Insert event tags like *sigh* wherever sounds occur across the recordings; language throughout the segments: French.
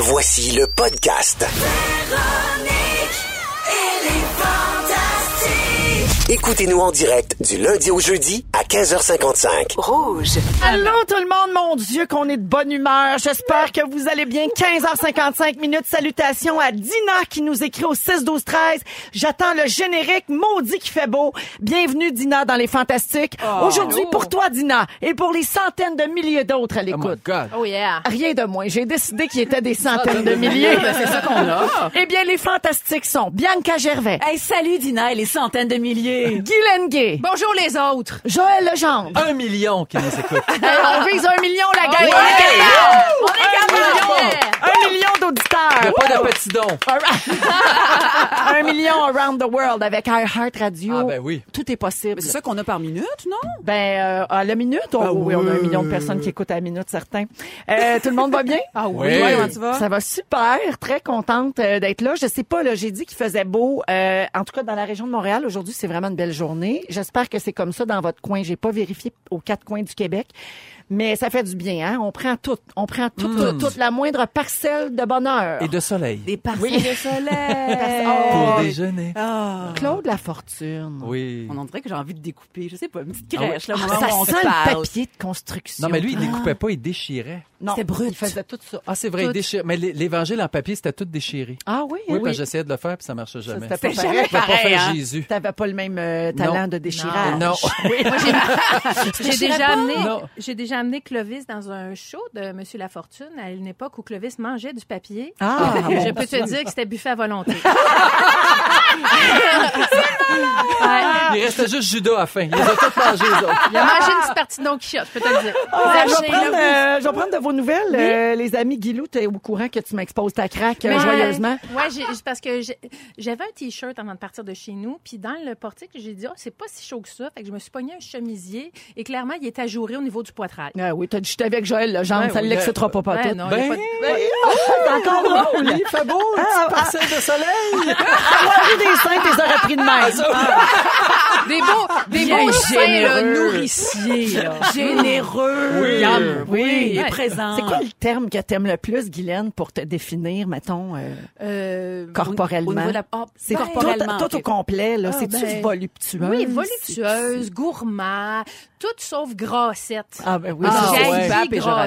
Voici le podcast. Écoutez-nous en direct du lundi au jeudi à 15h55. Rouge. Allô tout le monde, mon Dieu qu'on est de bonne humeur. J'espère que vous allez bien. 15h55 minutes. Salutations à Dina qui nous écrit au 6 12 13. J'attends le générique maudit qui fait beau. Bienvenue Dina dans les fantastiques. Aujourd'hui pour toi Dina et pour les centaines de milliers d'autres à Oh my l'écoute. God. Oh yeah. Rien de moins. J'ai décidé qu'il y était des centaines de milliers. C'est ça qu'on a. Eh bien, les fantastiques sont Bianca Gervais, Hey, salut Dina et les centaines de milliers. Guylaine Gay, Bonjour les autres. Joël Legendre. Un million qui nous écoute. Hey, *laughs* on vise un million, la. On On est capable. Un million d'auditeurs. Il n'y a pas de petit don. un million around the world avec iHeart Radio. Ah, ben oui. Tout est possible. C'est ça qu'on a par minute, non? Ben, euh, à la minute, oh, Ah oui, on a un million de personnes qui écoutent à la minute, certains. Euh, tout le monde va bien? Ah oui. Comment tu vas? Ça va super, très contente euh, d'être là. Je sais pas, là, j'ai dit qu'il faisait beau. euh, en tout cas, dans la région de Montréal, aujourd'hui, c'est vraiment une belle journée. J'espère que c'est comme ça dans votre coin. J'ai pas vérifié aux quatre coins du Québec. Mais ça fait du bien, hein? On prend tout. On prend tout, tout- toute la moindre parcelle de bonheur. Et de soleil. Des parcelles Oui. de soleil. *laughs* Pour déjeuner. Ah. Claude La Fortune. Oui. On en dirait que j'ai envie de découper. Je sais pas, une petite Ah oui. crèche, là, Ah, ça on sent se le parle. papier de construction. Non, mais lui, il découpait pas, il déchirait. Non, C'était brut. Il faisait tout ça. Ah, c'est vrai, il déchirait. Mais l'é- l'évangile en papier, c'était tout déchiré. Ah oui? Oui, parce que j'essayais de le faire, puis ça marchait jamais. c'était pas pareil. pas faire hein? Jésus. T'avais pas le même euh, talent Non. de déchirage. Non. *laughs* J'ai *laughs* déjà amené, Non. j'ai déjà amené Clovis dans un show de Monsieur Lafortune à une époque où Clovis mangeait du papier. Ah, je peux te dire que c'était buffet à volonté. *laughs* Ouais. Il restait juste Judas à fin. Il les a tous mangés, les autres. Il a mangé une petite partie de Don Quichotte, je peux te le dire. Ah, je, vais prendre, euh, je vais prendre de vos nouvelles. Euh, les amis Guilou, t'es au courant que tu m'exposes ta craque euh, joyeusement. Ouais, j'ai- parce que j'avais un t-shirt avant de partir de chez nous, puis dans le portique, j'ai dit, oh, c'est pas si chaud que ça. Fait que je me suis pogné un chemisier et clairement, il était ajouré au niveau du poitrail. Ah oui, t'as dit j'étais avec Joël Legendre, Ouais, ça ne oui, l'excitera pas, pas Ouais, tout. non, il y a Ben, pas de- C'est encore drôle. il fait beau, une petite parcelle de soleil. *laughs* Avoir des seins, t'es aurais pris de même. Des beaux, des Bien beaux seins, nourriciers, là. Généreux. Oui. Oui, présent. C'est quoi le terme que t'aimes le plus, Guylaine, pour te définir, mettons, euh, Euh, corporellement? Ah, C'est corporellement. tout, tout au complet, là. Ah, C'est-tu ben, voluptueux? Oui, voluptueuse, gourmand, tout sauf grassette. Ah, ben oui, Ah, ça, ouais.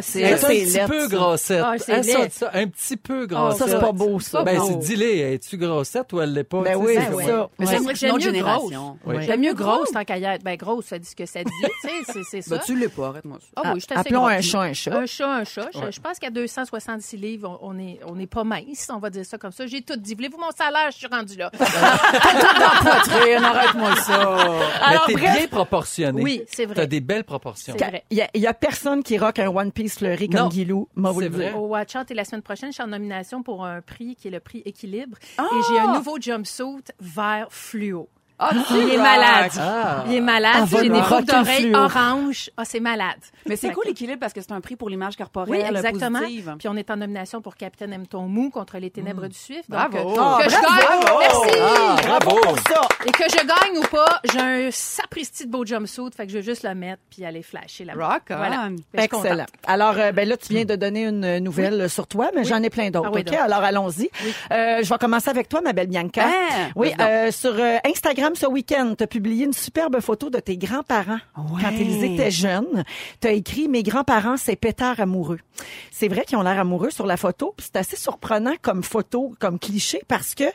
c'est-. Ça, un petit peu ça. grossette. Ah, c'est Hein, ça, laid. ça, un petit peu ça, grossette. c'est pas beau, ça. Ben, Oh. c'est dis-les, es-tu grossette ou elle l'est pas? Ben oui, c'est c'est comme- ça. Mais Ouais. ça, J'aime c'est une autre mieux génération. Oui. J'aime mieux grosse tant qu'à y être. Ben, grosse, ça dit ce que ça dit. *laughs* tu sais, c'est- c'est ça. Ben, tu l'es pas, arrête-moi ça. Ah oui, je Appelons un chat un chat. Un chat, un chat. Je- pense qu'à 266 livres, on est, on est pas mince, on va dire ça comme ça. J'ai tout dit. Voulez-vous mon salaire? Je suis rendu là. *laughs* Poitrine, arrête-moi ça. Mais Alors, t'es bien proportionné. Oui, c'est vrai. T'as des belles proportions. Il y, a, il y a personne qui rock un One Piece fleuri comme. Guilou. Moi, vous le dire. Au Watch Out et la semaine prochaine, je suis en nomination pour un prix qui est le prix Équilibre. Ah! Et j'ai un nouveau jumpsuit vert fluo. Ah, Il est malade. Ah. Il est malade. Ah, J'ai des boucles d'oreilles orange. Ah, c'est malade. Mais c'est cool l'équilibre parce que c'est un prix pour l'image Oui, corporelle exactement. positive. Puis on est en nomination pour Capitaine Aime ton mou contre les ténèbres du Suif. Donc, Bravo. euh, Ah, que je bravo. gagne. Merci. Ah, bravo! Ça. Et que je gagne ou pas, j'ai un sapristi de beau jumpsuit. Fait que je vais juste le mettre puis aller flasher là Rock on. Voilà. Excellent. Alors, euh, ben là, tu viens de donner une nouvelle sur toi, mais j'en ai plein d'autres. Ah oui, OK? Alors, allons-y. Euh, je vais commencer avec toi, ma belle Bianca. Ah, oui, euh, sur euh, Instagram ce week-end, tu as publié une superbe photo de tes grands-parents Ouais. quand ils étaient jeunes. Tu as écrit « Mes grands-parents, c'est pétard amoureux ». C'est vrai qu'ils ont l'air amoureux sur la photo, c'est assez surprenant comme photo, comme cliché, parce que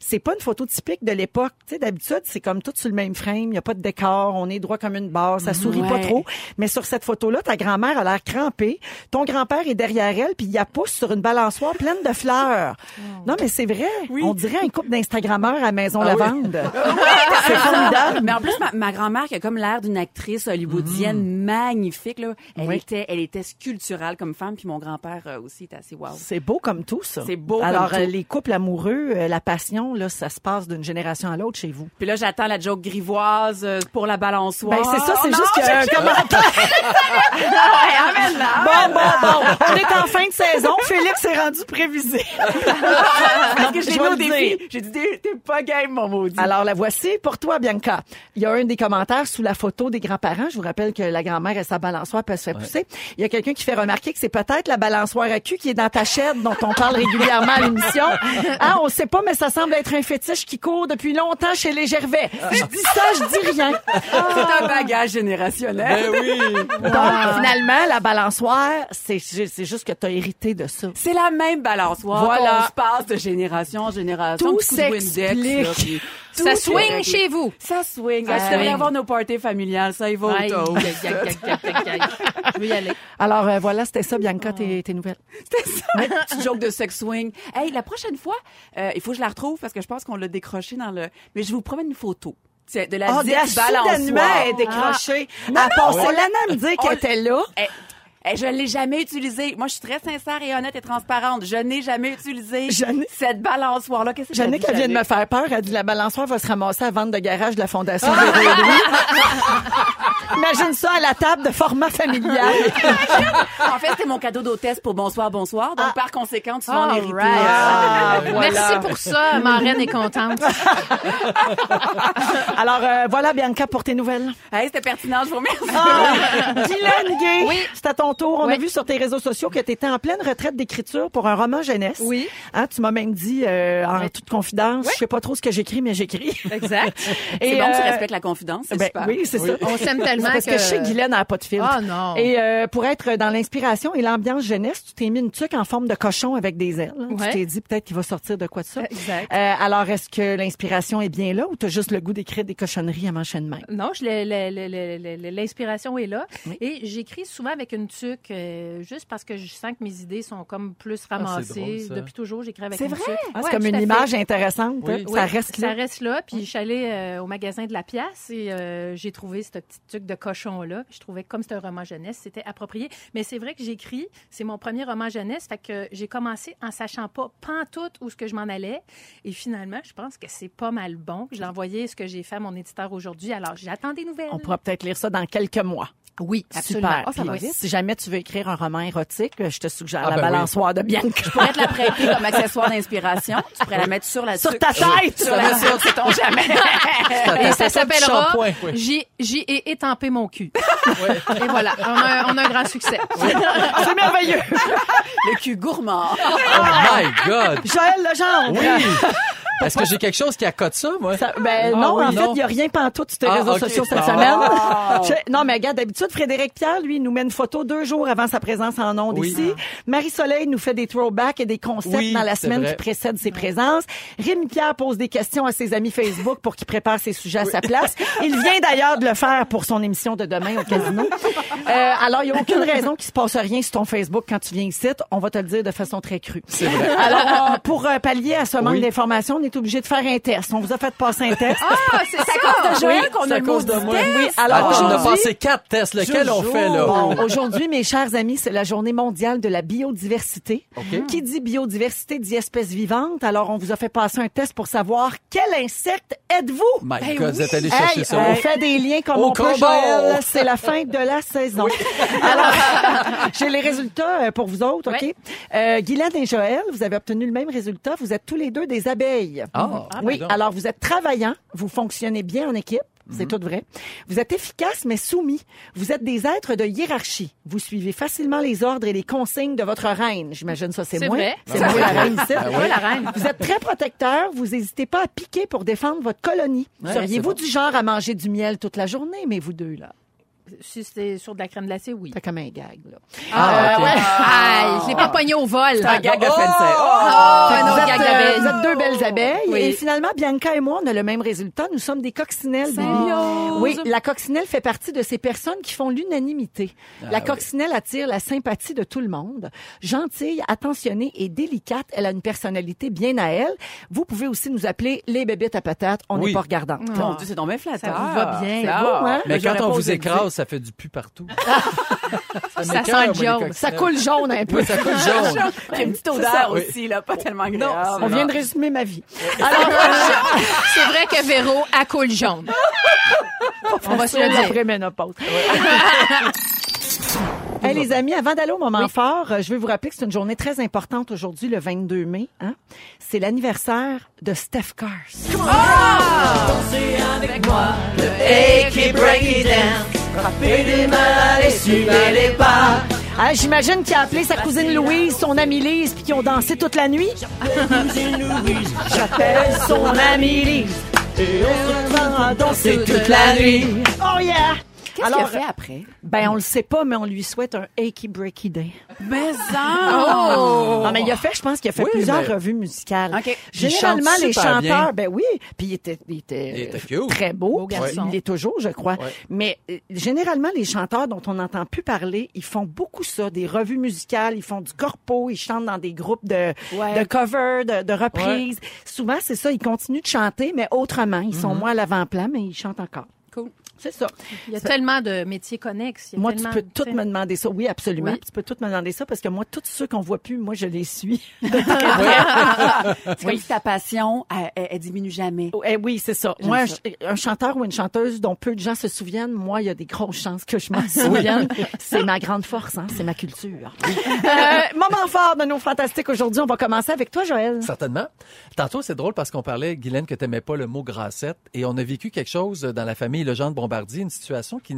c'est pas une photo typique de l'époque. Tu sais, d'habitude, c'est comme tout sur le même frame, il y a pas de décor, on est droit comme une barre, ça sourit pas trop. Mais sur cette photo-là, ta grand-mère a l'air crampée. Ton grand-père est derrière elle, puis il la pousse sur une balançoire pleine de fleurs. Non, mais c'est vrai. On dirait un couple d'Instagrammeurs à Maison Ah oui. *laughs* C'est formidable. Mais en plus, ma, ma grand-mère, qui a comme l'air d'une actrice hollywoodienne magnifique, là, elle, Oui. était, elle était sculpturale comme femme, puis mon grand-père euh, aussi était assez wow. C'est beau comme tout, ça. C'est beau comme Alors, tout. euh, les couples amoureux, euh, la passion, là, ça se passe d'une génération à l'autre chez vous. Puis là, j'attends la joke grivoise euh, pour la balançoire. Ben, c'est ça, c'est juste qu'il y a un *laughs* commentaire. Bon, bon, bon. *laughs* On est en fin de saison. Félix est rendu prévisé. Parce que je l'ai mis au défi. J'ai dit, t'es pas game, mon maudit. Alors, la voici pour toi, Bianca. Il y a un des commentaires sous la photo des grands-parents. Je vous rappelle que la grand-mère et sa balançoire peut se faire pousser. Il y a quelqu'un qui fait remarquer que c'est peut-être la balançoire à cul qui est dans ta chaîne dont on parle régulièrement à l'émission. Ah, on sait pas, mais ça semble être un fétiche qui court depuis longtemps chez les Gervais. Je dis ça, je dis rien. C'est un bagage générationnel. Ben oui. Donc, finalement, la balançoire, c'est juste que tu as hérité de ça. C'est la même balançoire. Voilà. On se passe de génération en génération. Tout s'explique. Ça swing chez vous. Ça swing. Ça Ah, devrais swing. avoir nos parties familiales? Ça y va au. Je vais y aller. Alors, euh, voilà, c'était ça, Bianca, tes, tes nouvelles. *laughs* C'était ça. Petite joke de sex swing. Hey, la prochaine fois, euh, il faut que je la retrouve parce que je pense qu'on l'a décroché dans le... Mais je vous promets une photo. De la Oh, dite gars, soudainement, balançoire. elle est décrochée. Elle passait l'année à me dire On- qu'elle était là. Eh, je ne l'ai jamais utilisée. Moi, je suis très sincère et honnête et transparente. Je n'ai jamais utilisé cette balançoire-là. Qu'est-ce que Jannick, elle vient de me faire peur. Elle dit la balançoire va se ramasser à vente de garage de la Fondation *laughs* et. *laughs* Imagine ça à la table de format familial. *laughs* En fait, c'était mon cadeau d'hôtesse pour bonsoir, bonsoir. Donc, par conséquent, tu vas en All hériter. right. Ah, voilà. Merci pour ça. Ma reine est contente. *laughs* Alors, euh, voilà, Bianca, pour tes nouvelles. Hey, c'était pertinent, je vous remercie. Ah, Guylaine Gay, Oui. c'est à ton tour. On a vu sur tes réseaux sociaux que tu étais en pleine retraite d'écriture pour un roman jeunesse. Oui. Hein, tu m'as même dit, euh, en toute confidence, je sais pas trop ce que j'écris, mais j'écris. Exact. C'est bon que tu euh, respectes la confidence, c'est Ben, super. oui, c'est ça. On s'aime tellement Parce que, je sais que Guylaine n'a pas de filtre. Ah, non. Et euh, pour être dans l'inspiration et l'ambiance jeunesse, tu t'es mis une tuque en forme de cochon avec des ailes. hein. Ouais. Tu t'es dit peut-être qu'il va sortir de quoi de ça. Exact. Euh, alors, est-ce que l'inspiration est bien là ou t'as juste le goût d'écrire des cochonneries à mancher de main? Non, l'inspiration est là. Et j'écris souvent avec une tuque, euh, juste parce que je sens que mes idées sont comme plus ramassées. drôle, ça. Depuis toujours, j'écris avec C'est une vrai? tuque. Ah, c'est Ouais, comme une image intéressante. Oui. hein? Oui, Ça reste Ça là. reste là. Puis je suis allée euh, au magasin de la pièce et euh, j'ai trouvé cette petite tuque de cochon-là. Je trouvais que comme c'était un roman jeunesse, c'était approprié. Mais c'est vrai que j'écris, c'est mon premier roman jeunesse. Fait que j'ai commencé en sachant pas pantoute où ce que je m'en allais. Et finalement, je pense que c'est pas mal bon. Je l'ai envoyé ce que j'ai fait à mon éditeur aujourd'hui. Alors, j'attends des nouvelles. On pourra peut-être lire ça dans quelques mois. Oui, absolument. Super. Ça va Puis, vite. Si jamais tu veux écrire un roman érotique, je te suggère Ah, la ben oui. balançoire de Bianca. Je pourrais te la prêter comme accessoire d'inspiration. Tu pourrais la mettre sur la Sur ta tête! Sur la c'est ton jamais. Et ça s'appellera shampoing, oui. J'y étampé mon cul. Et voilà, on a, un- on a un grand succès. *laughs* C'est merveilleux! Le cul gourmand. Oh my God! Joël Legendre! Oui! Est-ce que j'ai quelque chose qui accote ça, moi? Ça- ben Ah non, oui, en fait, il n'y a rien pantoute sur tes Ah, réseaux sociaux cette Ah. semaine. *laughs* Je- non, mais regarde, d'habitude, Frédéric Pierre, lui, il nous met une photo deux jours avant sa présence en ondes Oui. ici. Marie-Soleil nous fait des throwbacks et des concepts Oui, dans la semaine vrai. qui précède ses présences. Rémi Pierre pose des questions à ses amis Facebook pour qu'il prépare ses sujets à sa place. Il vient d'ailleurs de le faire pour son émission de demain au casino. *laughs* Euh, alors, il n'y a aucune raison qu'il se passe rien sur ton Facebook quand tu viens ici. On va te le dire de façon très crue. C'est vrai. Alors, pour euh, pallier à ce manque Oui. d'informations, on est obligé de faire un test. On vous a fait passer un test. Ah, c'est ça! de Joël qu'on C'est a à le cause. Oui, alors Attends, on a passé quatre tests. Lequel on fait, là? Bon, aujourd'hui, mes chers amis, c'est la journée mondiale de la biodiversité. OK. Qui dit biodiversité dit espèces vivantes. Alors, on vous a fait passer un test pour savoir quel insecte êtes-vous? My Ben God, oui. vous êtes allé chercher Hey, ça. on fait des liens comme Au on peut, combat. Joël. C'est la fin de la saison. *laughs* Alors, *laughs* j'ai les résultats euh, pour vous autres, OK? Euh, Guylaine et Joël, vous avez obtenu le même résultat. Vous êtes tous les deux des abeilles. Ah, oui, donc. alors vous êtes travaillant, vous fonctionnez bien en équipe. C'est Mhm. tout vrai. Vous êtes efficace mais soumis. Vous êtes des êtres de hiérarchie. Vous suivez facilement les ordres et les consignes de votre reine. J'imagine ça c'est C'est moi. vrai. C'est moi la reine ici. Ben la reine. Vous êtes très protecteur, vous n'hésitez pas à piquer pour défendre votre colonie. Ouais, Seriez-vous du genre à manger du miel toute la journée, mais vous deux là? Si c'était sur de la crème glacée, oui. C'est comme un gag, là. Ah, Euh, ok. ouais. Aïe, je l'ai pas pogné au vol. Un gag de Oh! Fancy. Oh, que un vous, autre êtes, gag euh, d'abeille. vous êtes deux belles abeilles. Oui. Et finalement, Bianca et moi, on a le même résultat. Nous sommes des coccinelles, Bibi. Oui, la coccinelle fait partie de ces personnes qui font l'unanimité. Ah la coccinelle attire la sympathie de tout le monde. Gentille, attentionnée et délicate, elle a une personnalité bien à elle. Vous pouvez aussi nous appeler les bébites à patates. On n'est Oui. pas regardante. Mon Dieu, c'est donc bien flatteur. Ça vous va bien. C'est beau, hein? Mais quand on vous écrase, ça fait du pu partout. *laughs* Ça sent jaune. Ça coule jaune un peu. Oui, ça coule jaune. *laughs* Il y a une petite ça, odeur oui. aussi, là, pas tellement agréable. On vient de résumer ma vie. *laughs* C'est vrai que Véro a coule jaune. On va se le dire. Après ménopause. Hey, les amis, avant d'aller au moment fort, je veux vous rappeler que c'est une journée très importante aujourd'hui, le 22 mai. Hein? C'est l'anniversaire de Steph Cars. Ah, J'imagine qu'il a appelé sa cousine Louise, son amie Lise, puis qu'ils ont dansé toute la nuit. J'appelle son amie Lise. Et on se va danser toute la nuit. Oh yeah! Qu'est-ce qu'il a fait après? ben, on le sait pas, mais on lui souhaite un achy breaky day. Mais oh! Non, mais il a fait, je pense qu'il a fait Oui, plusieurs mais- revues musicales. OK. Généralement, Il chante les super chanteurs, bien. ben oui, puis il était, il était, Il était euh, cute. très beau. Beau garçon. Il l'est toujours, je crois. Ouais. Mais euh, généralement, les chanteurs dont on n'entend plus parler, ils font beaucoup ça, des revues musicales, ils font du corpo, ils chantent dans des groupes de, Ouais. de covers, de, de reprises. Souvent, c'est ça, ils continuent de chanter, mais autrement. Ils sont moins à l'avant-plan, mais ils chantent encore. Cool. C'est ça. Il y a tellement de métiers connexes. il y a Moi, tu peux tout me demander ça. Oui, absolument. Oui. Tu peux tout me demander ça parce que moi, tous ceux qu'on voit plus, moi, je les suis. C'est comme si ta passion, elle, elle- elle diminue jamais. Eh oui, c'est ça. Moi, ça. un chanteur ou une chanteuse dont peu de gens se souviennent, moi, il y a des grosses chances que je m'en souvienne. c'est ma grande *laughs* force, hein? c'est ma culture. Euh, moment fort de nos fantastiques aujourd'hui. On va commencer avec toi, Joël. Certainement. Tantôt, c'est drôle parce qu'on parlait, Guylaine, que t'aimais pas le mot grassette. Et on a vécu quelque chose dans la famille Legendre Bombardier, une situation qui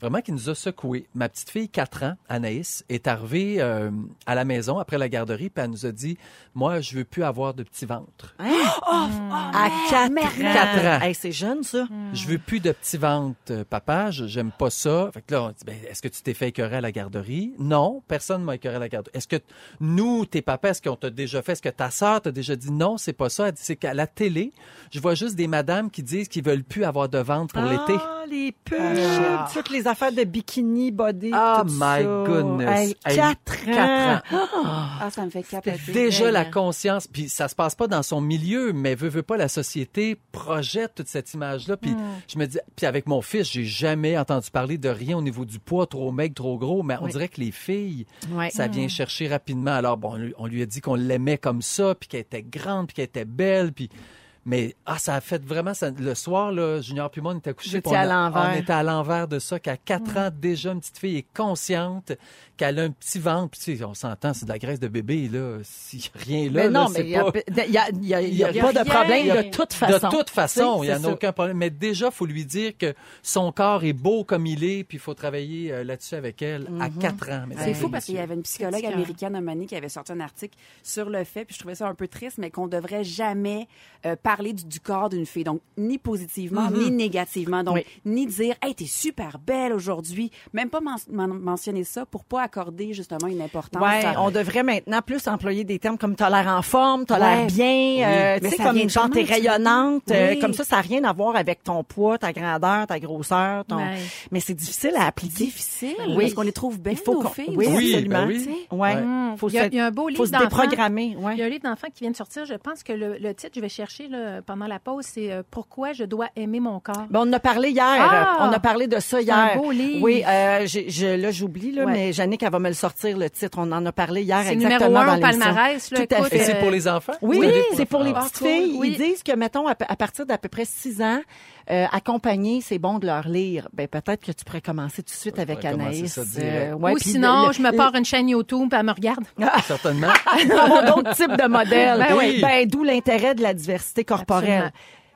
vraiment qui nous a secoué. Ma petite fille, 4 ans, Anaïs, est arrivée euh, à la maison après la garderie, puis elle nous a dit, moi, je veux plus avoir de petit ventre. à 4 ans. Quatre ans. Hey, c'est jeune, ça. Je veux plus de petits ventres, euh, papa. Je- J'aime pas ça. Fait que là, on dit, ben, est-ce que tu t'es fait écœurer à la garderie? Non, personne m'a écœuré à la garderie. Est-ce que nous, tes papas, est-ce qu'on t'a déjà fait? Est-ce que ta sœur t'a déjà dit non, c'est pas ça? Elle dit, c'est qu'à la télé, je vois juste des madames qui disent qu'ils veulent plus avoir de ventre pour l'été. Les pubs, Ah. toutes les affaires de bikini, body, Oh tout my ça. goodness. Hey, Hey, 4 ans. quatre ans. *gasps* Ah, ça me fait capoter. Déjà la conscience, puis ça se passe pas dans son milieu, mais veut veut pas la société projette toute cette image-là. Puis je me dis, puis avec mon fils, j'ai jamais entendu parler de rien au niveau du poids, trop maigre, trop gros, mais on Oui. dirait que les filles, ça vient chercher rapidement. Alors bon, on lui- on lui a dit qu'on l'aimait comme ça, puis qu'elle était grande, puis qu'elle était belle, puis mais ah, ça a fait vraiment ça, le soir là, Junior puis moi on était étiez on, à a- l'envers. on était à l'envers de ça qu'à 4 ans déjà une petite fille est consciente qu'elle a un petit ventre, puis tu sais, on s'entend, c'est de la graisse de bébé là, si rien là, Mais non, là, mais c'est il n'y a, pas il y a- il y a- il y a Il y a pas de problème Il de toute façon. de toute façon, il n'y en a aucun problème. Mais déjà, faut lui dire que son corps est beau comme il est, puis il faut travailler euh, là-dessus avec elle à Mhm. 4 ans. C'est fou parce qu'il y avait une psychologue américaine, Amani, qui avait sorti un article sur le fait, puis je trouvais ça un peu triste, mais qu'on devrait jamais euh, parler du, du corps d'une fille. Donc, ni positivement, ni négativement. Donc, Oui. ni dire, hey, t'es super belle aujourd'hui. Même pas men- men- mentionner ça pour pas accorder justement une importance. Ouais, à- on devrait maintenant plus employer des termes comme t'as l'air en forme, t'as l'air Ouais. bien, euh, tu sais, comme vient genre t'es rayonnante, euh, comme ça, ça n'a rien à voir avec ton poids, ta grandeur, ta grosseur, ton... Ouais. mais c'est difficile à appliquer. difficile. Oui. Parce qu'on les trouve belles, Il faut nos qu'on- filles. oui, Oui, absolument. ben oui. Tu sais? Ouais. Faut il, y a, se- il y a un beau faut livre se d'enfants. déprogrammer, ouais. Il y a un livre d'enfant qui vient de sortir. Je pense que le, le titre, je vais chercher là, pendant la pause, c'est euh, Pourquoi je dois aimer mon corps? Ben, on en a parlé hier. Ah! on a parlé de ça C'est hier. un beau livre. Oui, euh, là, j'oublie, là, Ouais. mais Jannick, elle va me le sortir, le titre. On en a parlé hier exactement numéro un dans au palmarès. Là, Tout à fait. Et c'est euh, pour les enfants? Oui, c'est pour les petites Ah, cool. filles. Oui. Ils disent que, mettons, à, à partir d'à peu près 6 ans, euh, accompagner, c'est bon de leur lire. Ben, peut-être que tu pourrais commencer tout de suite avec Anaïs. ça direct. ouais, Ou puis sinon, le- je me pars une chaîne YouTube et elle me regarde. *laughs* Certainement. *laughs* avoir d'autres types de modèles. Ben oui. Ben, d'où l'intérêt de la diversité corporelle. Absolument.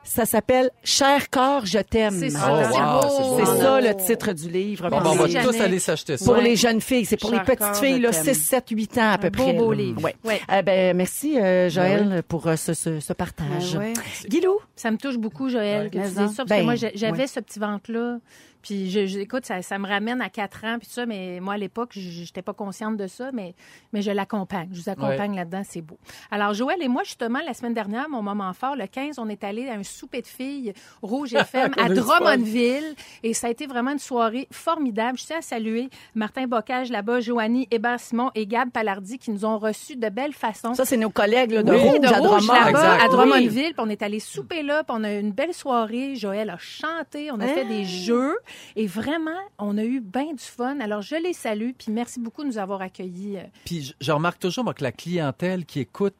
Ça s'appelle Cher corps, je t'aime. C'est Oh, ça. c'est beau. c'est ça le titre du livre. Bon, ben, on va tous aller s'acheter ça. Pour Ouais. les jeunes filles, c'est pour Cher les petites corps, filles, je là, t'aime. 6, 7, 8 ans à peu Un beau, près. beau là. livre. Ouais. Ouais. Euh, ben, merci, euh, Joël, pour euh, ce, ce, ce partage. Ben ouais. Guilou? Ça me touche beaucoup, Joël, que tu Mais dises en- ça, parce ben, que moi, j'ai- j'avais ouais. ce petit ventre-là. Puis, je, je- écoute, ça, ça me ramène à 4 ans, puis tout ça, mais moi, à l'époque, je n'étais pas consciente de ça, mais, mais je l'accompagne. Je vous accompagne là-dedans, c'est beau. Alors, Joël et moi, justement, la semaine dernière, mon moment fort, le 15, on est allé à un souper de filles Rouge *laughs* FM à. Drummondville, et ça a été vraiment une soirée formidable. Je tiens à saluer Martin Bocage là-bas, Joanie Hébert-Simon et Gab Palardi qui nous ont reçus de belle façon. Ça, c'est nos collègues là, de Oui, Rouge de à Drummond. là-bas, à Oui. Drummondville. Puis on est allé souper là, puis on a eu une belle soirée. Joël a chanté, on a fait des jeux. Et vraiment, on a eu bien du fun. Alors, je les salue, puis merci beaucoup de nous avoir accueillis. euh, Puis je, remarque toujours moi, que la clientèle qui écoute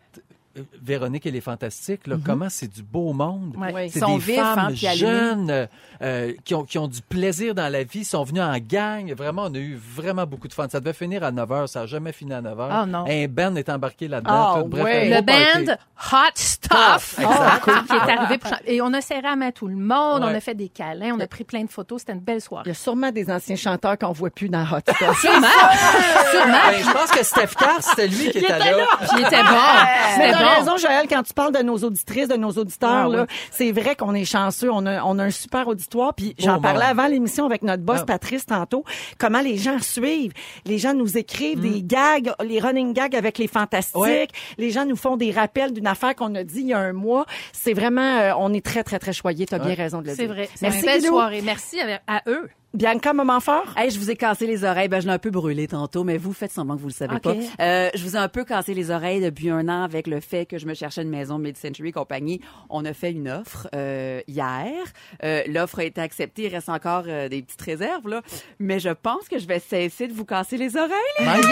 Véronique et les Fantastiques, là, comment c'est du beau monde. Ouais. Oui. C'est Ils sont des vifs, hein, femmes allumés. jeunes euh, euh, qui, ont, qui ont du plaisir dans la vie, sont venus en gang. Vraiment, on a eu vraiment beaucoup de fun. Ça devait finir à 9 h, ça n'a jamais fini à 9 h. Ah, non. Un band est embarqué là-dedans. Ah, ouais. un Le band Hot Stuff Exact. qui est arrivé pour et on a serré la main à tout le monde, on a fait des câlins, on a pris plein de photos, c'était une belle Il soirée. y a sûrement des anciens chanteurs qu'on voit plus dans Hot Stuff. Sûrement, *laughs* sûrement. Ben, je pense que Steph Carr, c'était lui qui était là. Puis il était c'était bon. Raison, Joël, quand tu parles de nos auditrices, de nos auditeurs, Ah, là, oui. c'est vrai qu'on est chanceux. On a, on a un super auditoire. Puis Beau j'en parlais avant l'émission avec notre boss Ah. Patrice tantôt. Comment les gens suivent. Les gens nous écrivent des gags, les running gags avec les fantastiques. Ouais. Les gens nous font des rappels d'une affaire qu'on a dit il y a un mois. C'est vraiment, euh, on est très, très, très choyés. T'as bien raison de le C'est dire. vrai. C'est Merci, une belle soirée. Merci à, à eux. Bianca, moment fort? Hey, je vous ai cassé les oreilles. Ben, je l'ai un peu brûlé tantôt, mais vous faites semblant que vous le savez pas. Euh, je vous ai un peu cassé les oreilles depuis un an avec le fait que je me cherchais une maison Mid-Century Compagnie. On a fait une offre euh, hier. Euh, L'offre a été acceptée. Il reste encore euh, des petites réserves, là. Mais je pense que je vais cesser de vous casser les oreilles. les My God!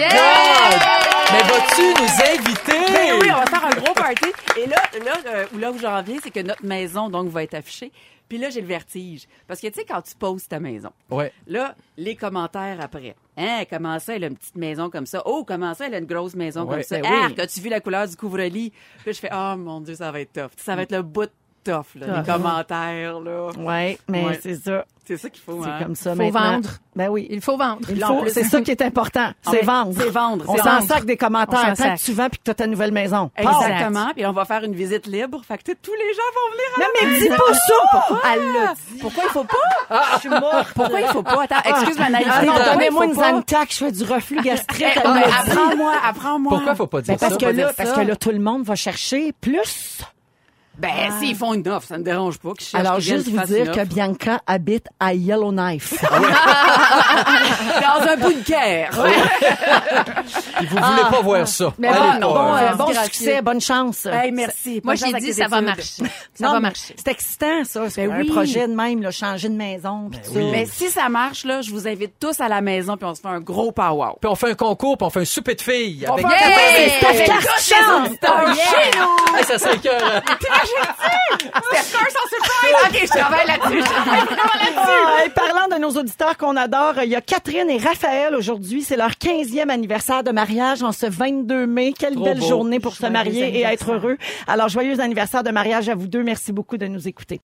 Mais vas-tu nous inviter? Ben oui, on va faire un gros party. Et là, là, euh, où là où j'en viens, c'est que notre maison donc va être affichée. Puis là, j'ai le vertige. Parce que tu sais, quand tu poses ta maison, Ouais. là, les commentaires après. Hein, comment ça, elle a une petite maison comme ça? Oh, comment ça, elle a une grosse maison Ouais, comme ça? ben oui. As-tu vu la couleur du couvre-lit? Puis je fais, oh mon Dieu, ça va être tough. Ça va être le bout de tough, là, les commentaires, là. Ouais, mais Ouais. c'est ça. C'est ça qu'il faut, C'est hein? comme ça Faut maintenant. vendre. Ben oui. Il faut vendre. Il faut- c'est ça qui est important. Ah, *laughs* C'est vendre. c'est vendre, On c'est s'en sac des commentaires tant que tu vends puis que tu as ta nouvelle maison. Exactement. Puis on va faire une visite libre. Fait que tous les gens vont venir à Non, mais dis pas ça! Elle dit? Pourquoi il faut pas? Je suis morte. Pourquoi il faut pas? Attends, excuse ma naïveté. Ah il donnez-moi faut une? Zantac, je fais du reflux *laughs* gastrique. Apprends-moi, apprends-moi. Pourquoi faut pas dire Ben, parce ça? parce que là, tout le monde va chercher plus. Ben, s'ils font une offre, ça me dérange pas. qu'ils Alors, qu'ils juste vous dire que. Bianca habite à Yellowknife. *laughs* Dans un bunker. Puis vous voulez pas voir ça. Mais Allez bon, bon, hein. euh, bon succès, bonne chance. Hey, merci. Moi, j'ai avec dit, *laughs* ça va marcher. Ça Non, va marcher. C'est excitant, ça. C'est Ben un oui. projet de même, là, changer de maison. pis tout oui. ça. Mais si ça marche, là, je vous invite tous à la maison puis on se fait un gros power. Puis on fait un concours, puis on fait un souper de filles. Avec... fait un Yeah! café, c'est Avec Steph tous *laughs* OK, je travaille là-dessus. Ah, et parlant de nos auditeurs qu'on adore, il y a Catherine et Raphaël aujourd'hui. C'est leur 15e anniversaire de mariage en ce 22 mai. Quelle Trop belle beau. journée pour se marier et être heureux. Alors, joyeux anniversaire de mariage à vous deux. Merci beaucoup de nous écouter.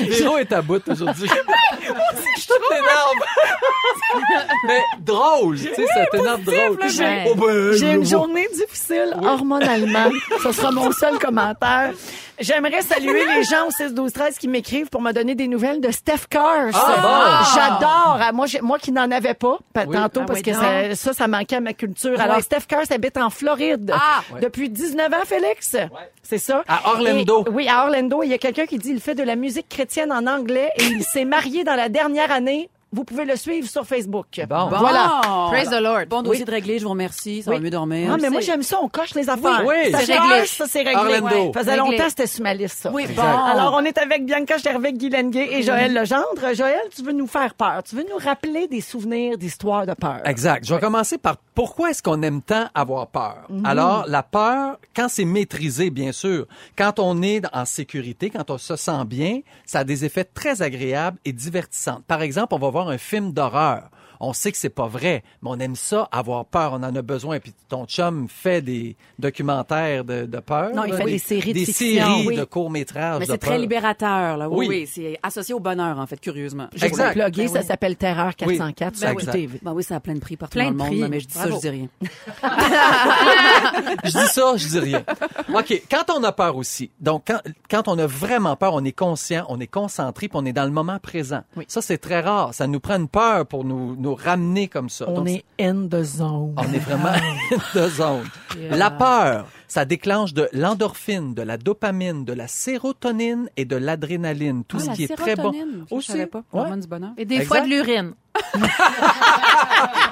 Véro est à bout aujourd'hui. *laughs* Je t'énerve. Mais drôle, tu sais, ça t'énerve drôle. J'ai- Oh, ben, J'ai une journée difficile hormonalement. *laughs* Ce sera mon seul commentaire. J'aimerais saluer les gens au 6 12 13 qui m'écrivent pour me donner des nouvelles de Steph Curry. Ah, bon. J'adore. Ah, Moi, moi qui n'en avais pas pa- Oui. tantôt Ah, parce oui, que ça, ça, ça manquait à ma culture. Alors, Oui. Steph Curry habite en Floride Ah. depuis 19 ans, Félix. C'est ça. À Orlando. Et- oui, à Orlando. Il y a quelqu'un qui dit il fait de la musique chrétienne en anglais et il s'est marié dans la dernière année. Vous pouvez le suivre sur Facebook. Bon. Voilà. Praise the Lord. Bon dossier de réglé, je vous remercie. Ça Oui. va mieux dormir. Ah, mais moi, j'aime ça. On coche les affaires. Oui, oui. Ça, C'est réglé. Ça, c'est réglé. Orlando. Ça faisait Réglé. longtemps que c'était sur ma liste, ça. Oui, Exact. bon. Alors, on est avec Bianca Gervais, Guy Lenguet et Joël Legendre. Joël, tu veux nous faire peur. Tu veux nous rappeler des souvenirs d'histoires de peur. Exact. Je vais commencer par pourquoi est-ce qu'on aime tant avoir peur? Mhm. Alors, la peur, quand c'est maîtrisé, bien sûr, quand on est en sécurité, quand on se sent bien, ça a des effets très agréables et divertissants. Par exemple, on va voir un film d'horreur. On sait que c'est pas vrai, mais on aime ça, avoir peur, on en a besoin. Puis ton chum fait des documentaires de, de peur. Non, il fait Oui. des séries de Des fiction, séries oui. de courts-métrages Mais c'est très libérateur, là. Oui, Oui. oui. C'est associé au bonheur, en fait, curieusement. Je vais Exact. vous plugger, Ben ça oui. s'appelle Terreur 404 Oui. sur Ben oui. TV. Ben oui, ça a plein de prix partout Plein dans le de monde, mais je dis ça, Bravo. je dis rien. *laughs* *laughs* Je dis ça, je dis rien. OK, quand on a peur aussi, donc quand, quand on a vraiment peur, on est conscient, on est concentré, puis on est dans le moment présent. Ça, c'est très rare. Ça nous prend une peur pour nous, nous ramener comme ça. On Donc, est in the zone. on est vraiment *laughs* de zone. La peur, ça déclenche de l'endorphine, de la dopamine, de la sérotonine et de l'adrénaline. Tout Ah, ce la qui est très bon. ça, je Aussi. savais pas. Ouais. Hormone du bonheur. Et des Exact. fois de l'urine. *laughs*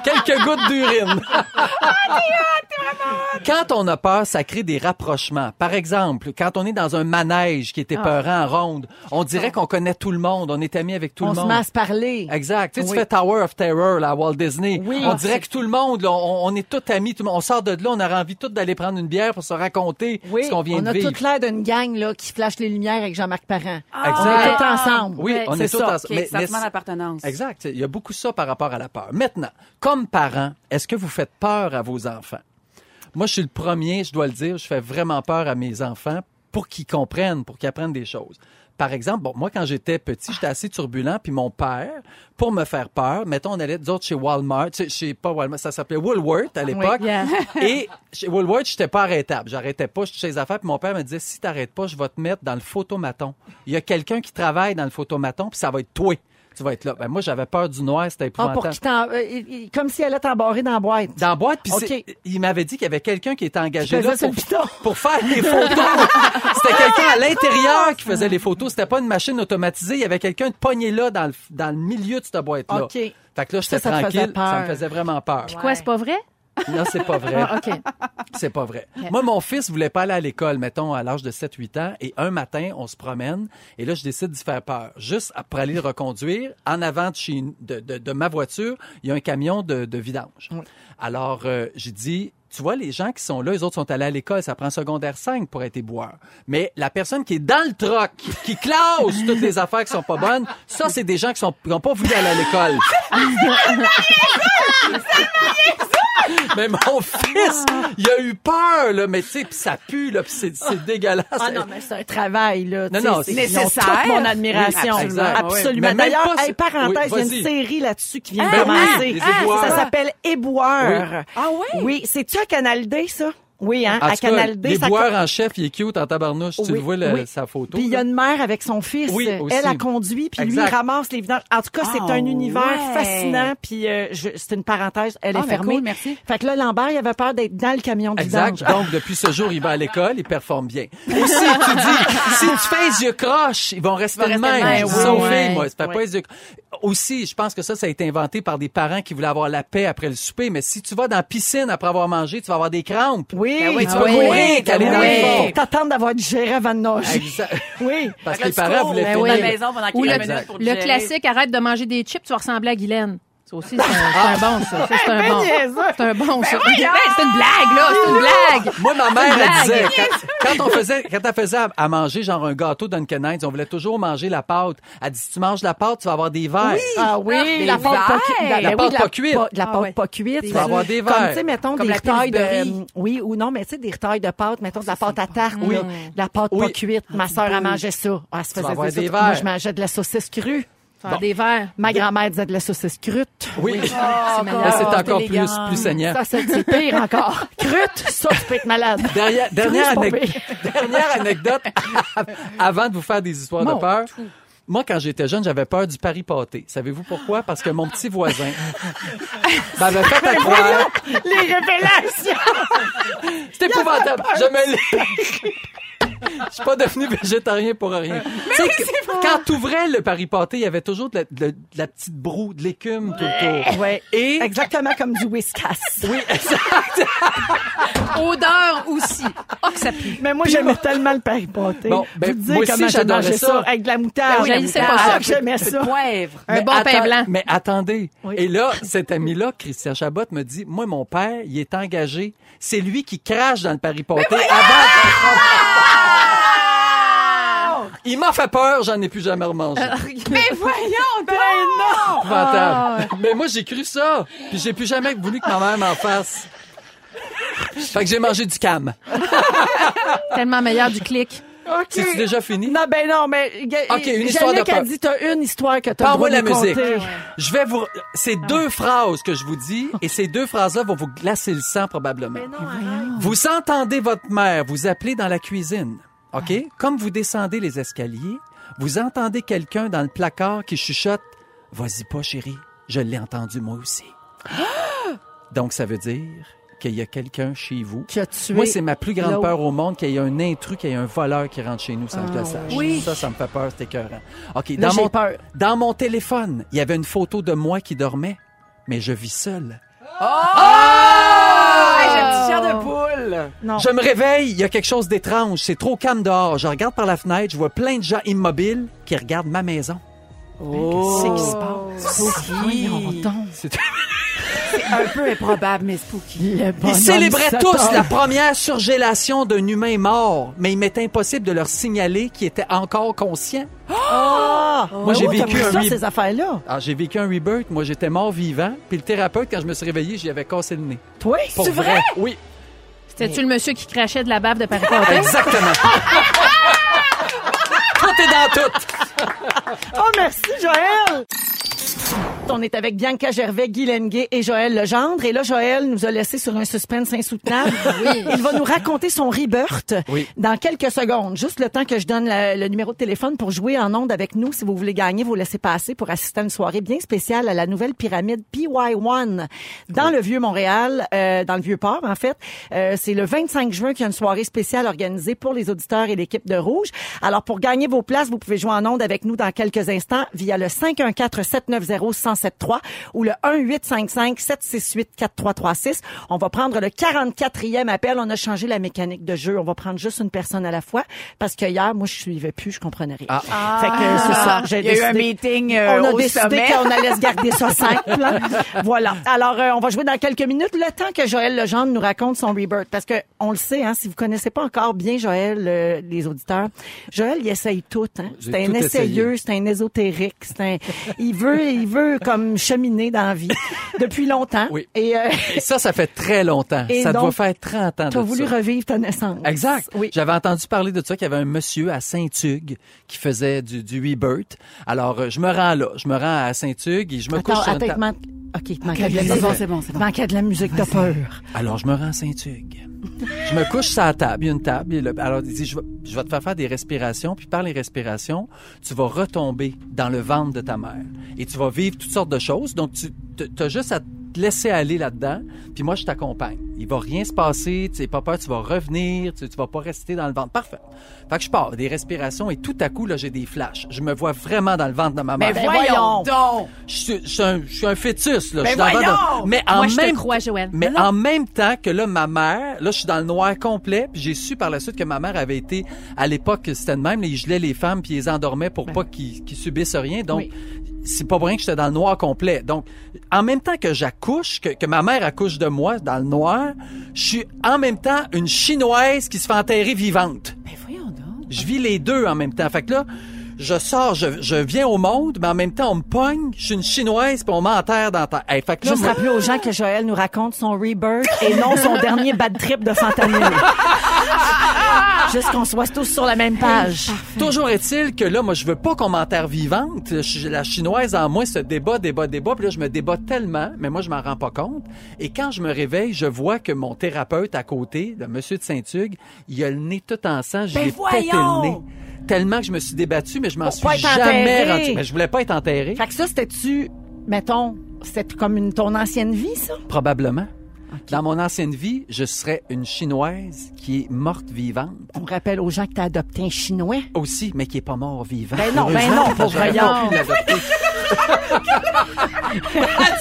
Quelques gouttes d'urine. Quand on a peur, ça crée des rapprochements. Par exemple, quand on est dans un manège qui est épeurant en ronde, on dirait qu'on connaît tout le monde, on est amis avec tout On le se monde. met à se parler. Exact. Tu, sais, tu fais Tower of Terror là, à Walt Disney. Oui. on Ah, dirait que tout le monde, là, on, on est tous amis, tout le monde- on sort de là, on aurait envie tous d'aller prendre une bière pour se raconter Oui, ce qu'on vient on de a vivre. toute l'air d'une gang là, qui flash les lumières avec Jean-Marc Parent. Exact. On est tous ensemble. Oui, on est tous ensemble. OK, Mais- mais sentiment d'appartenance. Exact. Il y a beaucoup ça par rapport à la peur. Maintenant, comme parent, est-ce que vous faites peur à vos enfants? Moi, je suis le premier, je dois le dire, je fais vraiment peur à mes enfants pour qu'ils comprennent, pour qu'ils apprennent des choses. Par exemple, bon, moi, quand j'étais petit, j'étais assez turbulent, puis mon père, pour me faire peur, mettons, on allait, d'autres chez Walmart, chez, chez- pas Walmart, ça s'appelait Woolworth à l'époque. Yeah. *laughs* Et chez Woolworth, j'étais pas arrêtable. J'arrêtais pas, je touchais les affaires, puis mon père me disait, si t'arrêtes pas, je vais te mettre dans le photomaton. Il y a quelqu'un qui travaille dans le photomaton, puis ça va être toi. Tu vas être là. Ben, moi, j'avais peur du noir, c'était Ah, épouvantable. pour qu'il t'en- euh, comme si elle allait t'embarrer dans la boîte. Dans la boîte, puis il m'avait dit qu'il y avait quelqu'un qui était engagé là pour, pour faire les photos. *laughs* C'était quelqu'un à l'intérieur qui faisait les photos. C'était pas une machine automatisée. Il y avait quelqu'un de pogné là dans le, dans le milieu de cette boîte-là. OK. Fait que là, j'étais tranquille. Ça me faisait vraiment peur. Quoi, c'est pas vrai? Non, c'est pas vrai. Ah, OK. C'est pas vrai. Moi, mon fils voulait pas aller à l'école, mettons, à l'âge de 7-8 ans. Et un matin, on se promène. Et là, je décide d'y faire peur. Juste pour aller le reconduire, en avant de, chez, de, de, de ma voiture, il y a un camion de, de vidange. Alors, euh, j'ai dit, tu vois, les gens qui sont là, les autres sont allés à l'école, ça prend secondaire 5 pour être éboueur. Mais la personne qui est dans le troc, qui classe toutes les affaires qui sont pas bonnes, ça, c'est des gens qui sont qui ont pas voulu aller à l'école. *laughs* Mais mon fils, il a eu peur, là, mais tu sais, pis ça pue, là, pis c'est, dégueulasse. Ah non, mais c'est un travail, là. Non, non, c'est c'est ils ont nécessaire. toute mon admiration. Oui. Absolument. Même D'ailleurs, pas, hey, c'est- parenthèse, oui, il y a une série là-dessus qui vient Ah, de commencer. oui, éboueurs. ça s'appelle Éboueur. Ah ouais? Oui, c'est-tu à Canal D, ça? Oui, hein, à Canal D. ça en chef, il est cute en tabarnouche. Tu le vois, oui. sa photo. Puis il y a une mère avec son fils. Oui, aussi. Elle a conduit, puis lui, il ramasse les vidanges. En tout cas, c'est Ah, un univers ouais. fascinant. Puis euh, je- c'est une parenthèse, elle Ah, est ben fermée. cool, merci. Fait que là, Lambert, il avait peur d'être dans le camion de Exact. vidange. Donc, depuis ce jour, il va à l'école, il performe bien. Aussi, tu dis, si tu fais les yeux croches, ils vont rester Ils de même. Je dis oui. ça moi. C'est pas les yeux Aussi, je pense que ça, ça a été inventé par des parents qui voulaient avoir la paix après le souper. Mais si tu vas dans la piscine après avoir mangé, tu vas avoir des crampes. Oui, Ben oui, Tu Ah vas oui. courir, dans Oui. le fond. Faut t'attendre d'avoir digéré avant de nager. *laughs* Oui. Parce que les tu parents voulaient à finir. la maison pendant quelques le, minutes pour le classique, arrête de manger des chips, tu vas ressembler à Guylaine. Ça aussi, c'est un, c'est un bon, ça. Ça, c'est un bon. niaiseux. C'est un bon, ça. Ben, c'est une blague, là. C'est une blague. Moi, ma mère, elle disait, quand, quand on faisait, quand elle faisait à, à manger, genre un gâteau Dunkin' Hines, on voulait toujours manger la pâte. Elle dit, si tu manges la pâte, tu vas avoir des verres. Ah oui, la pâte pas verres. cuite. La Ben oui, pâte pas cuite. La Ah pâte ouais. pas cuite. Tu vas avoir des Comme, verres. tu sais, mettons, Comme des la retailles de... Pillsbury. Oui, ou non, mais tu sais, des retailles de pâte, mettons, de la pâte à tarte. Oui. De la pâte Oui. pas cuite. Ma sœur, elle mangeait ça. Ah, Elle se vas faisait des ça. Moi, verres. je mangeais de la saucisse crue. Faire des verres. Ma grand-mère disait de la saucisse crute. Oui. Oh, God, c'est encore plus, plus saignant. Ça, c'est pire encore. *laughs* Crute, ça, tu peux être malade. Dernière, dernière, anec- anecdote *laughs* avant de vous faire des histoires de peur. Moi, quand j'étais jeune, j'avais peur du pari pâté. Savez-vous pourquoi? Parce que mon petit voisin *laughs* m'avait fait à croire. Les révélations! C'est épouvantable. Je me l'ai. Je suis pas devenu végétarien pour rien. Tu sais, que- quand t'ouvrais le pari pâté, il y avait toujours de la, de la- de la petite broue, de l'écume tout autour. Ouais. Et Exactement comme du whiskas. oui, exact. Odeur aussi. Oh, que ça pue. Mais moi, j'aimais tellement le pari pâté. Bon, ben, Vous dire moi aussi, j'adorais ça. Avec de la moutarde. Ben oui, j'haïssais pas Ah, ça. que j'aimais ça. poivre. Un Mais bon pain blanc. Mais attendez. Oui. Et là, cet ami-là, Christian Chabot, me dit, moi, mon père, il est engagé. C'est lui qui crache dans le pari pâté avant. Il m'a fait peur, j'en ai plus jamais remangé. Mais voyons, ben non! Épouvantable. Mais moi, j'ai cru ça. Puis j'ai plus jamais voulu que ma mère m'en fasse. Fait que j'ai mangé du cam. *laughs* Tellement meilleur du clic. OK. C'est-tu déjà fini? Non, ben non, mais... OK, une histoire de peur. dit, t'as une histoire que t'as le Parle-moi la musique. compter. Je vais vous. C'est deux phrases que je vous dis, et ces deux phrases-là vont vous glacer le sang probablement. Vous entendez votre mère vous appeler dans la cuisine, ok? Comme vous descendez les escaliers, vous entendez quelqu'un dans le placard qui chuchote "Vas-y pas, chérie, je l'ai entendu moi aussi." *gasps* Donc ça veut dire qu'il y a quelqu'un chez vous. Qui a tué Moi, c'est ma plus grande peur au monde qu'il y ait un intrus, qu'il y ait un voleur qui rentre chez nous sans que je le sache. oui. Ça, ça me fait peur, c'est écœurant. OK, Là, dans j'ai mon, peur. dans mon téléphone, il y avait une photo de moi qui dormait, mais je vis seul. Ah, j'ai un petit chien de poule. Non. Je me réveille, il y a quelque chose d'étrange, c'est trop calme dehors. Je regarde par la fenêtre, je vois plein de gens immobiles qui regardent ma maison. Oh. Qu'est-ce qui se passe? Voyons donc. C'est- Un peu improbable, mais spooky. Le Ils célébraient tous la première surgélation d'un humain mort, mais il m'est impossible de leur signaler qu'il était encore conscient. Ah! Moi, j'ai Oh, vécu un ça, re- ces affaires-là? Alors, j'ai vécu un rebirth, moi j'étais mort vivant, puis le thérapeute, quand je me suis réveillé, j'y avais cassé le nez. Toi, Pour c'est vrai? Oui, C'était-tu le monsieur qui crachait de la bave de Paris exactement. *laughs* tout est dans tout. Oh, merci, Joël! On est avec Bianca Gervais, Guy Lenguet et Joël Legendre. Et là, Joël nous a laissé sur un suspense insoutenable. *laughs* Il va nous raconter son rebirth Oui. dans quelques secondes. Juste le temps que je donne la- le numéro de téléphone pour jouer en ondes avec nous. Si vous voulez gagner, vous laissez passer pour assister à une soirée bien spéciale à la nouvelle pyramide PY1 dans le Vieux-Montréal, euh, dans le Vieux-Port, en fait. Euh, c'est le 25 juin qu'il y a une soirée spéciale organisée pour les auditeurs et l'équipe de Rouge. Alors, pour gagner vos places, vous pouvez jouer en ondes avec nous dans quelques instants via le 514-790-1073 ou le 1-855-768-4336. On va prendre le 44e appel. On a changé la mécanique de jeu. On va prendre juste une personne à la fois parce que hier, moi, je suivais plus, je comprenais rien. Ah. Fait que c'est ça. J'ai Il y a eu un meeting euh, on a au décidé qu'on allait se garder ça *laughs* simple. voilà. Alors, euh, on va jouer dans quelques minutes. Le temps que Joël Legendre nous raconte son rebirth. Parce que on le sait, hein, si vous connaissez pas encore bien Joël, euh, les auditeurs, Joël, il essaye tout. Hein. C'est un tout essayeux, c'est un ésotérique. C'est un... Il veut, il veut comme cheminer dans la vie *laughs* depuis longtemps. Oui. Et euh, Et ça, ça fait très longtemps. Et ça doit faire 30 ans tu as voulu ça. revivre ta naissance. Exact. Oui. J'avais entendu parler de ça, qu'il y avait un monsieur à Saint-Hugues qui faisait du, du rebirth. Alors, euh, je me rends là. Je me rends à Saint-Hugues et je me Attends, couche sur une attends, il table. Manque... OK, te manquait de la c'est musique. bon, c'est bon, c'est bon. manquait de la musique de peur. Alors, je me rends à Saint-Hugues. je me couche sur la table. Il y a une table. et le- alors, il dit, je vais, je vais te faire faire des respirations. Puis par les respirations, tu vas retomber dans le ventre de ta mère. Et tu vas vivre toutes sortes de choses. Donc, tu as juste à te laisser aller là-dedans. Puis moi, je t'accompagne. Il va rien se passer. Tu n'as pas peur. Tu vas revenir. Tu, tu vas pas rester dans le ventre. Parfait. Fait que je pars. Des respirations. Et tout à coup, là, j'ai des flashs. Je me vois vraiment dans le ventre de ma mère. Mais voyons donc. Je suis, je suis un, je suis un fœtus, là. Mais je suis dans de-! Mais en Moi, je te même crois, Joël. mais Non, en même temps que là, ma mère, là, je suis dans le noir complet, puis j'ai su par la suite que ma mère avait été, à l'époque, c'était de même, là, ils gelaient les femmes, puis ils les endormaient pour pas qu'ils qu'ils subissent rien. Donc, Oui. C'est pas pour rien que j'étais dans le noir complet. Donc, en même temps que j'accouche, que, que ma mère accouche de moi dans le noir, je suis en même temps une Chinoise qui se fait enterrer vivante. Mais voyons donc. Je vis les deux en même temps. Fait que là, je sors, je, je viens au monde, mais en même temps, on me pogne. Je suis une Chinoise, puis on m'enterre dans ta... Hey, fait que là, Juste moi- rappeler aux gens que Joël nous raconte son rebirth et non son dernier bad trip de fentanyl. *laughs* *laughs* Juste qu'on soit tous sur la même page. Toujours est-il que là, moi, je veux pas qu'on m'enterre vivante. Je La chinoise en moi se débat, débat, débat. Puis là, je me débat tellement, mais moi, je m'en rends pas compte. Et quand je me réveille, je vois que mon thérapeute à côté, le monsieur de Saint-Hugues, il a le nez tout en sang. Je Ben lui ai pété voyons! le nez. Tellement que je me suis débattu, mais je m'en suis pas être jamais enterré. rendu. Mais je voulais pas être enterré. Fait que ça, c'était-tu, mettons, c'était comme une, ton ancienne vie, ça? Probablement. Dans mon ancienne vie, je serais une chinoise qui est morte vivante. On rappelle aux gens que t'as adopté un Chinois? Aussi, mais qui est pas mort vivant. Ben non, ben non,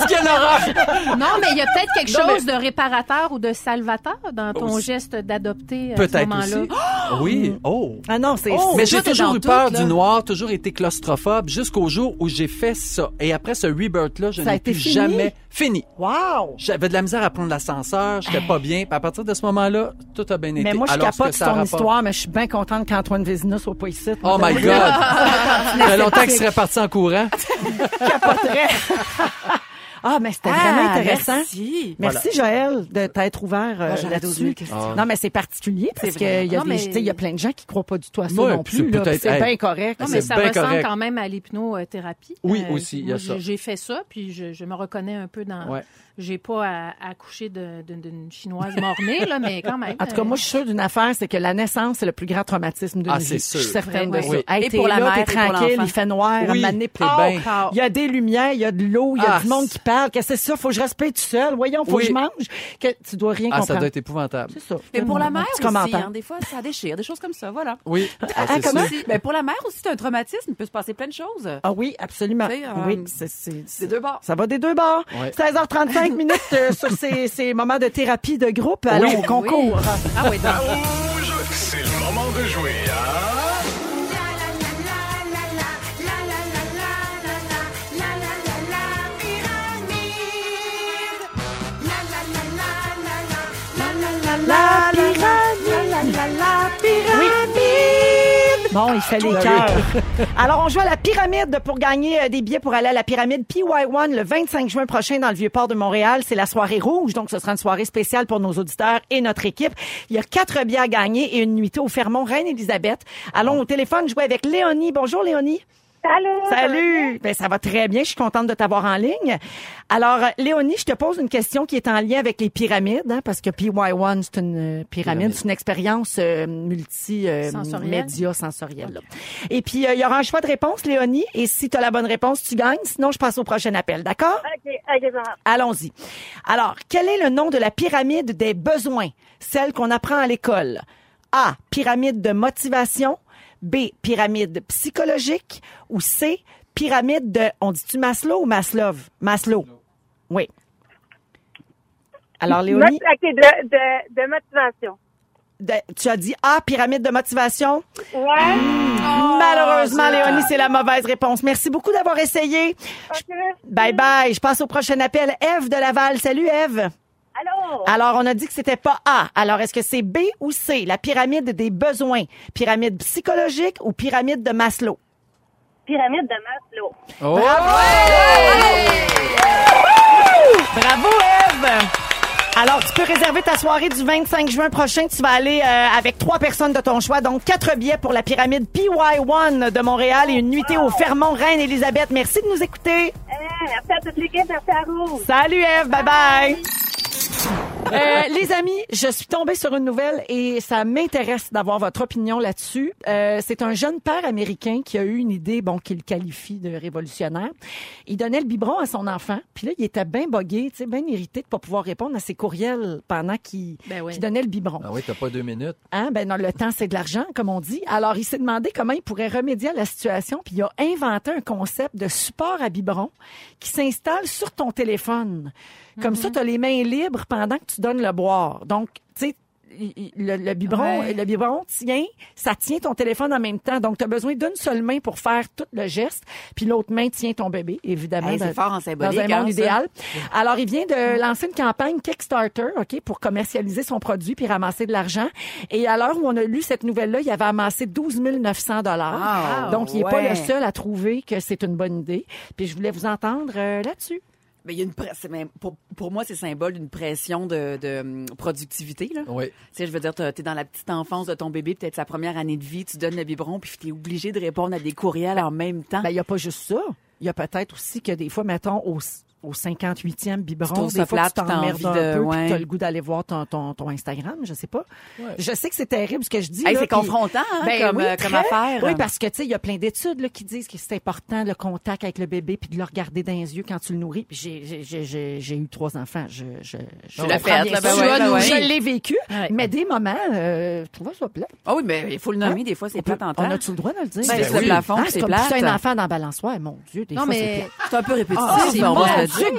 quelle horreur! Non, mais il y a peut-être quelque Non, mais- chose de réparateur ou de salvateur dans ton Aussi. geste d'adopter à ce Peut-être moment-là. aussi. *gasps* *gasps* Oui. Oh. Ah non, c'est... Oh! Mais j'ai toujours eu peur tout, là. du noir, toujours été claustrophobe, jusqu'au jour où j'ai fait ça. Et après ce rebirth-là, je Ça a n'ai plus fini? jamais fini. Wow! J'avais de la misère à prendre l'ascenseur, j'étais pas bien. Puis à partir de ce moment-là, tout a bien été. Mais moi, je capote sur ton histoire, mais je suis bien contente qu'Antoine Vézina soit pas ici. Oh my *laughs* God! Ça fait longtemps qu'il serait parti en courant. *laughs* capoterais. *laughs* ah, mais c'était vraiment intéressant. Merci. Merci, Joël, de t'être ouvert euh, Ah, j'aurais là-dessus. questions. Non, mais c'est particulier parce C'est qu'il y a Non, des, mais- tu sais, il y a plein de gens qui croient pas du tout à ça Ouais, non puis plus. c'est là, peut-être- puis C'est hey. bien correct. Non, C'est mais ça bien ressemble correct. quand même à l'hypnothérapie. Oui, aussi, il y a moi, ça. j'ai- J'ai fait ça, puis je, je me reconnais un peu dans. Ouais. J'ai pas à, à coucher d'une chinoise mornée, là, mais quand même. En tout cas, euh, moi, je suis sûre d'une affaire, c'est que la naissance, c'est le plus grand traumatisme de ah, c'est sûr. Je suis certaine de ça. Pour la tranquille, il fait noir, oui. Oh, il y a des lumières, il y a de l'eau, il y a ah, du monde qui parle. Qu'est-ce que c'est ça? Faut que je reste tout seul. Voyons, faut que je mange. Tu dois rien ah, ça doit être épouvantable. C'est ça. Mais pour la mère aussi, hein, des fois, ça déchire, des choses comme ça, voilà. Oui. Ah, ah, mais pour la mère aussi, c'est un traumatisme. Il peut se passer plein de choses. Ah oui, absolument. Euh, oui, c'est deux bords. Ça va des deux bords. 16h35 cinq minutes sur ces, moments de thérapie de groupe. Allons au concours. Ah oui, c'est le moment de jouer Bon, il fait les cœurs. Alors, on joue à la pyramide pour gagner euh, des billets pour aller à la pyramide PY1 le 25 juin prochain dans le Vieux-Port de Montréal. C'est la soirée rouge, donc ce sera une soirée spéciale pour nos auditeurs et notre équipe. Il y a quatre billets à gagner et une nuitée au Fermont Reine-Élisabeth. Allons au téléphone jouer avec Léonie. Bonjour, Léonie. Salut! Salut! Ben, ça va très bien. Je suis contente de t'avoir en ligne. Alors, euh, Léonie, je te pose une question qui est en lien avec les pyramides, hein, parce que PY1, c'est une euh, pyramide, Pyramide. c'est une expérience euh, multi euh, Sensorielle. là. Et puis, euh, il y aura un choix de réponse, Léonie, et si tu as la bonne réponse, tu gagnes. Sinon, je passe au prochain appel, d'accord? OK. Allons-y. Alors, quel est le nom de la pyramide des besoins, celle qu'on apprend à l'école? A. Pyramide de motivation. B. Pyramide psychologique. Ou C. Pyramide de, on dit-tu Maslow ou Maslow? Maslow. Oui. Alors, Léonie, Mot- OK, de, de, de motivation. de- tu as dit A. Pyramide de motivation? Ouais. Malheureusement, Léonie, c'est la mauvaise réponse. Merci beaucoup d'avoir essayé. Bye bye. Je passe au prochain appel. Eve de Laval. Salut, Eve. Alors, on a dit que c'était pas A. Alors, est-ce que c'est B ou C? La pyramide des besoins. Pyramide psychologique ou pyramide de Maslow? Pyramide de Maslow. Oh! Bravo, Eve! Alors, tu peux réserver ta soirée du 25 juin prochain. Tu vas aller euh, avec trois personnes de ton choix. Donc, quatre billets pour la pyramide PY1 de Montréal et une nuitée au Fermont Reine-Élisabeth. Merci de nous écouter. Eh, merci à toute l'équipe, merci à vous. Salut Eve, bye bye. Euh, les amis, je suis tombée sur une nouvelle et ça m'intéresse d'avoir votre opinion là-dessus. Euh, c'est un jeune père américain qui a eu une idée, bon, qu'il qualifie de révolutionnaire. Il donnait le biberon à son enfant, puis là, il était bien bogué, tu sais, bien irrité de pas pouvoir répondre à ses courriels pendant qu'il Ben oui. qu'il donnait le biberon. Ah oui, t'as pas deux minutes. Hein? Ben non, le temps, c'est de l'argent, comme on dit. Alors, il s'est demandé comment il pourrait remédier à la situation, puis il a inventé un concept de support à biberon qui s'installe sur ton téléphone. Comme ça, tu as les mains libres pendant que tu donnes le boire. Donc, tu sais, le, le biberon, Ouais. le biberon tient, ça tient ton téléphone en même temps. Donc, tu as besoin d'une seule main pour faire tout le geste, puis l'autre main tient ton bébé, évidemment. Hey, c'est fort en symbolique, Dans un hein, monde ça. idéal. Alors, il vient de lancer une campagne Kickstarter, OK, pour commercialiser son produit puis ramasser de l'argent. Et à l'heure où on a lu cette nouvelle-là, il avait amassé 12 900 dollars. Ah, Donc, il n'est pas le seul à trouver que c'est une bonne idée. Puis, je voulais vous entendre euh, là-dessus. Mais il y a une presse, c'est même- pour, pour moi, c'est symbole d'une pression de, de hum, productivité. Là. Oui. Tu sais, je veux dire, t'es t'es dans la petite enfance de ton bébé, peut-être sa première année de vie, tu donnes le biberon, puis t'es obligé de répondre à des courriels en même temps. Ben, il n'y a pas juste ça. Il y a peut-être aussi que des fois, mettons, au, au 58e biberon, des fois, tu t'as t'emmerdes un peu, ouais. puis tu as le goût d'aller voir ton, ton, ton Instagram, je sais pas. Je sais que c'est terrible ce que je dis. Hey, c'est confrontant hein, Ben comme, oui, euh, comme affaire. Oui, parce que tu sais, il y a plein d'études qui disent que c'est important le contact avec le bébé puis de le regarder dans les yeux quand tu le nourris. J'ai eu trois enfants, je je je ben ouais, ben. Je l'ai vécu, Ouais. mais des moments, euh, je trouvais ça plat. Ah oui, mais il faut le nommer, des fois, c'est plate en On a-tu le droit de le dire? Ben, c'est le plafond, Ah, c'est pousser un enfant dans la balançoire, mon Dieu, des fois, c'est un peu répétitif,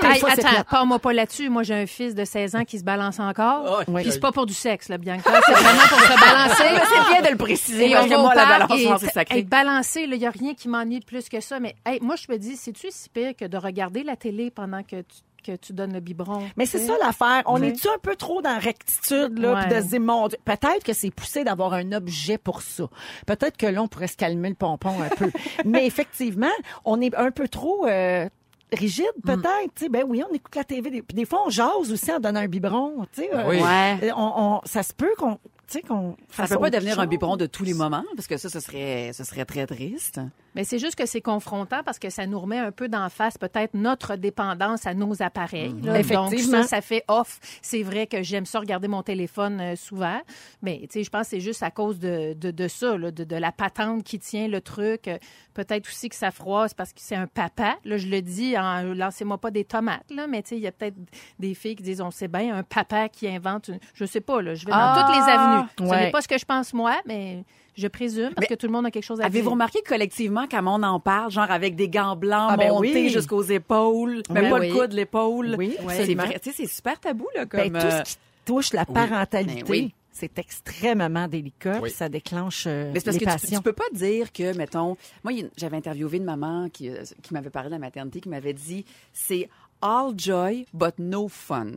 Ah, des fois, attends, pas-moi pas là-dessus. Moi, j'ai un fils de 16 ans qui se balance encore. Oui. Puis c'est pas pour du sexe, là, Bianca. C'est vraiment pour se balancer. *laughs* C'est bien de le préciser, Et parce on que moi, la balance, c'est sacré. Être balancé, il n'y a rien qui m'ennuie plus que ça. Mais hey, moi, je me dis, c'est-tu si pire que de regarder la télé pendant que tu, que tu donnes le biberon? Mais c'est ça l'affaire. On est-tu un peu trop dans la rectitude, là, puis de se dire, mon Dieu, peut-être que c'est poussé d'avoir un objet pour ça. Peut-être que là, on pourrait se calmer le pompon un peu. *laughs* Mais effectivement, on est un peu trop euh, rigide, peut-être. Tu sais, Ben oui, on écoute la TV. Des, puis des fois, on jase aussi en donnant un biberon. tu sais, euh, Oui. Ouais. euh, on, on- ça se peut qu'on tu sais, qu'on Ça peut pas devenir un biberon de tous les moments, parce que ça, ce serait, ce serait très triste. Mais c'est juste que c'est confrontant parce que ça nous remet un peu d'en face peut-être notre dépendance à nos appareils. Mhm. là. Donc Effectivement. ça, ça fait off. C'est vrai que j'aime ça regarder mon téléphone euh, souvent, mais tu sais, je pense que c'est juste à cause de, de, de ça, là, de, de la patente qui tient le truc. Euh, Peut-être aussi que ça froisse parce que c'est un papa. Là, je le dis, en lancez-moi pas des tomates, là, mais tu sais, il y a peut-être des filles qui disent, on sait bien, un papa qui invente, une... je sais pas, là, je vais dans Ah! toutes les avenues. Ce Ouais. n'est pas ce que je pense moi, mais je présume parce Mais que tout le monde a quelque chose à dire. Avez-vous remarqué collectivement quand on en parle, genre avec des gants blancs Ah, ben montés oui. jusqu'aux épaules, même Oui, pas oui. le coude, l'épaule? Oui, c'est c'est super tabou là comme. Ben, tout euh, ce qui touche la parentalité, Ben oui. c'est extrêmement délicat, Oui. puis ça déclenche euh, Mais c'est parce les que tu, tu peux pas dire que, mettons, moi, j'avais interviewé une maman qui, euh, qui m'avait parlé de la maternité, qui m'avait dit, c'est all joy, but no fun.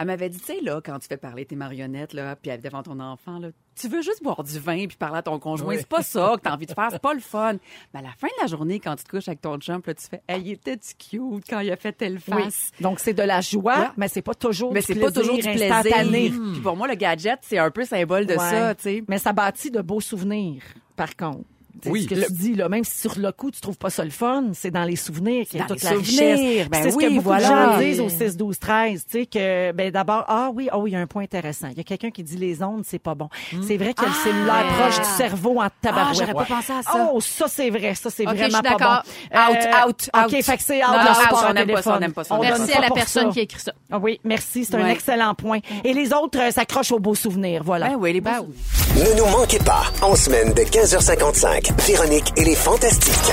Elle m'avait dit, tu sais, là, quand tu fais parler tes marionnettes, là, puis devant ton enfant, là, tu veux juste boire du vin puis parler à ton conjoint. Oui. C'est pas ça que t'as envie de faire, c'est pas le fun. Mais à la fin de la journée, quand tu te couches avec ton chum, là, tu fais, hey, il était-tu cute quand il a fait telle Oui. face? Donc, c'est de la joie, Ouais. mais c'est pas toujours Mais du c'est pas toujours du plaisir instantané. plaisir. Puis pour moi, le gadget, c'est un peu symbole de Ouais. ça, tu sais. Mais ça bâtit de beaux souvenirs, par contre. C'est Oui. ce que Le- tu dis, là, même si sur le coup, tu trouves pas ça le fun, c'est dans les souvenirs qu'il y a toute les la souvenirs. richesse. Ben c'est ce oui, que beaucoup voilà. de gens disent au 6, 12, 13, tu sais, que, ben, d'abord, ah oui, oh, il y a un point intéressant. Il y a quelqu'un qui dit les ondes, c'est pas bon. C'est vrai que le Ah. cellulaire proche du cerveau en Ah, tabarouette. j'aurais pas pensé à ça. Oh, ça, c'est vrai. Ça, c'est vraiment pas d'accord. bon. Euh, Out, out, out. OK, fait que c'est out, Non, out, on n'aime pas ça, on n'aime pas ça, on Merci à la personne ça. qui a écrit ça. Ah oui, merci, c'est un excellent point. Et les autres euh, s'accrochent aux beaux souvenirs, voilà. Ben oui, les beaux Ben. Ne nous manquez pas, en semaine de 15h55, Véronique et les Fantastiques.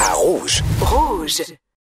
À Rouge. Rouge.